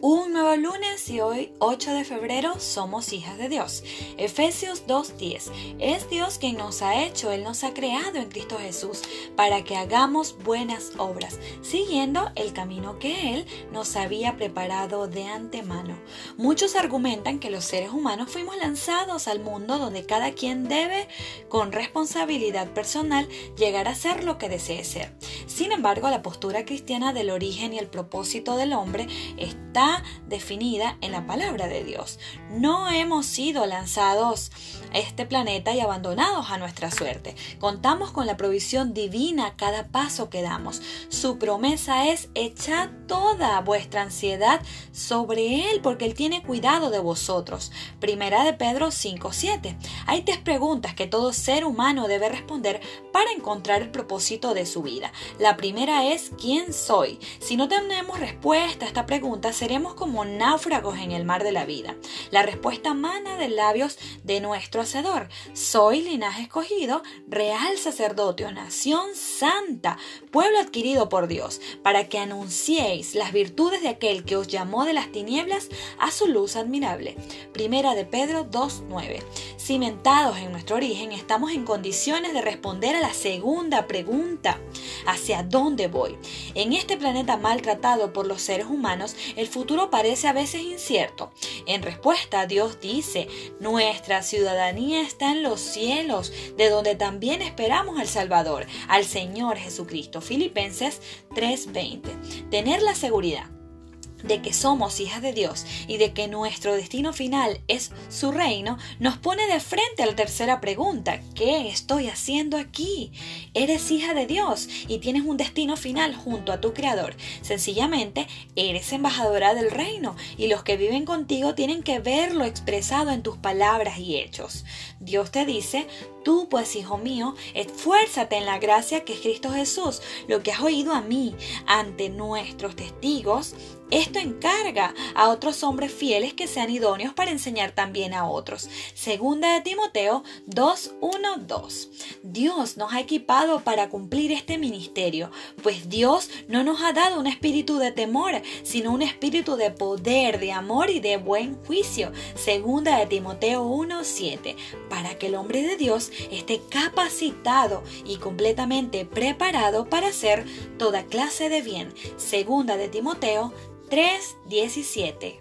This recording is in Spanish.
otro lunes y hoy 8 de febrero somos hijas de Dios. Efesios 2.10. Es Dios quien nos ha hecho, Él nos ha creado en Cristo Jesús para que hagamos buenas obras, siguiendo el camino que Él nos había preparado de antemano. Muchos argumentan que los seres humanos fuimos lanzados al mundo donde cada quien debe, con responsabilidad personal, llegar a ser lo que desee ser. Sin embargo, la postura cristiana del origen y el propósito del hombre está definida en la palabra de Dios. No hemos sido lanzados a este planeta y abandonados a nuestra suerte. Contamos con la provisión divina cada paso que damos. Su promesa es echar toda vuestra ansiedad sobre Él porque Él tiene cuidado de vosotros. Primera de Pedro 5.7. Hay tres preguntas que todo ser humano debe responder para encontrar el propósito de su vida. La primera es ¿quién soy? Si no tenemos respuesta a esta pregunta, seremos como náufragos en el mar de la vida. La respuesta mana de labios de nuestro Hacedor. Soy linaje escogido, real sacerdote, nación santa, pueblo adquirido por Dios, para que anunciéis las virtudes de aquel que os llamó de las tinieblas a su luz admirable. Primera de Pedro 2.9. Cimentados en nuestro origen, estamos en condiciones de responder a la segunda pregunta. ¿Hacia dónde voy? En este planeta maltratado por los seres humanos, el futuro parece a veces incierto. En respuesta, Dios dice, nuestra ciudadanía está en los cielos, de donde también esperamos al Salvador, al Señor Jesucristo. Filipenses 3:20. Tener la seguridad de que somos hijas de Dios y de que nuestro destino final es su reino, nos pone de frente a la tercera pregunta, ¿qué estoy haciendo aquí? Eres hija de Dios y tienes un destino final junto a tu Creador. Sencillamente, eres embajadora del reino y los que viven contigo tienen que verlo expresado en tus palabras y hechos. Dios te dice, tú pues, hijo mío, esfuérzate en la gracia que es Cristo Jesús, lo que has oído a mí ante nuestros testigos esto encarga a otros hombres fieles que sean idóneos para enseñar también a otros. Segunda de Timoteo 2.1.2. Dios nos ha equipado para cumplir este ministerio, pues Dios no nos ha dado un espíritu de temor, sino un espíritu de poder, de amor y de buen juicio. Segunda de Timoteo 1.7. Para que el hombre de Dios esté capacitado y completamente preparado para hacer toda clase de bien. Segunda de Timoteo Tres diecisiete.